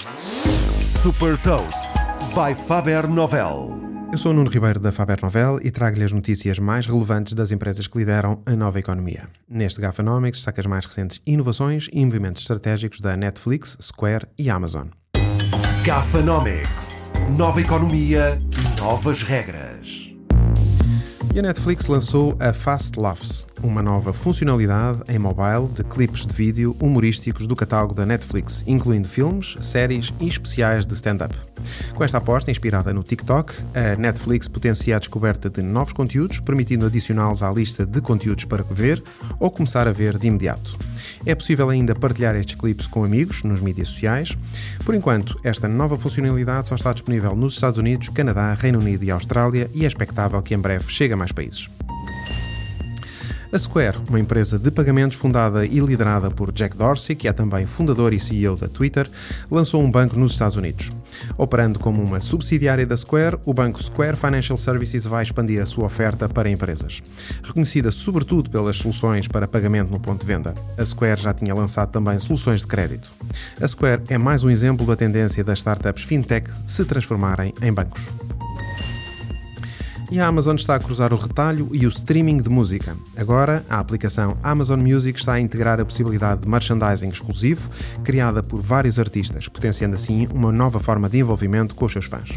Super Toast by Faber Novel. Eu sou o Nuno Ribeiro da Faber Novel e trago-lhe as notícias mais relevantes das empresas que lideram a nova economia. Neste Gafanomics destaca as mais recentes inovações e movimentos estratégicos da Netflix, Square e Amazon. Gafanomics. Nova economia, novas regras. E a Netflix lançou a Fast Laughs, uma nova funcionalidade em mobile de clipes de vídeo humorísticos do catálogo da Netflix, incluindo filmes, séries e especiais de stand-up. Com esta aposta inspirada no TikTok, a Netflix potencia a descoberta de novos conteúdos, permitindo adicioná-los à lista de conteúdos para ver ou começar a ver de imediato. É possível ainda partilhar estes clipes com amigos nos mídias sociais. Por enquanto, esta nova funcionalidade só está disponível nos Estados Unidos, Canadá, Reino Unido e Austrália e é expectável que em breve chegue a mais países. A Square, uma empresa de pagamentos fundada e liderada por Jack Dorsey, que é também fundador e CEO da Twitter, lançou um banco nos Estados Unidos. Operando como uma subsidiária da Square, o banco Square Financial Services vai expandir a sua oferta para empresas. Reconhecida sobretudo pelas soluções para pagamento no ponto de venda, a Square já tinha lançado também soluções de crédito. A Square é mais um exemplo da tendência das startups fintech se transformarem em bancos. E a Amazon está a cruzar o retalho e o streaming de música. Agora, a aplicação Amazon Music está a integrar a possibilidade de merchandising exclusivo, criada por vários artistas, potenciando assim uma nova forma de envolvimento com os seus fãs.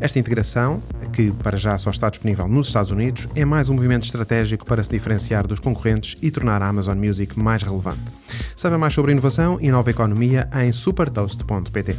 Esta integração, que para já só está disponível nos Estados Unidos, é mais um movimento estratégico para se diferenciar dos concorrentes e tornar a Amazon Music mais relevante. Saiba mais sobre inovação e nova economia em supertoast.pt.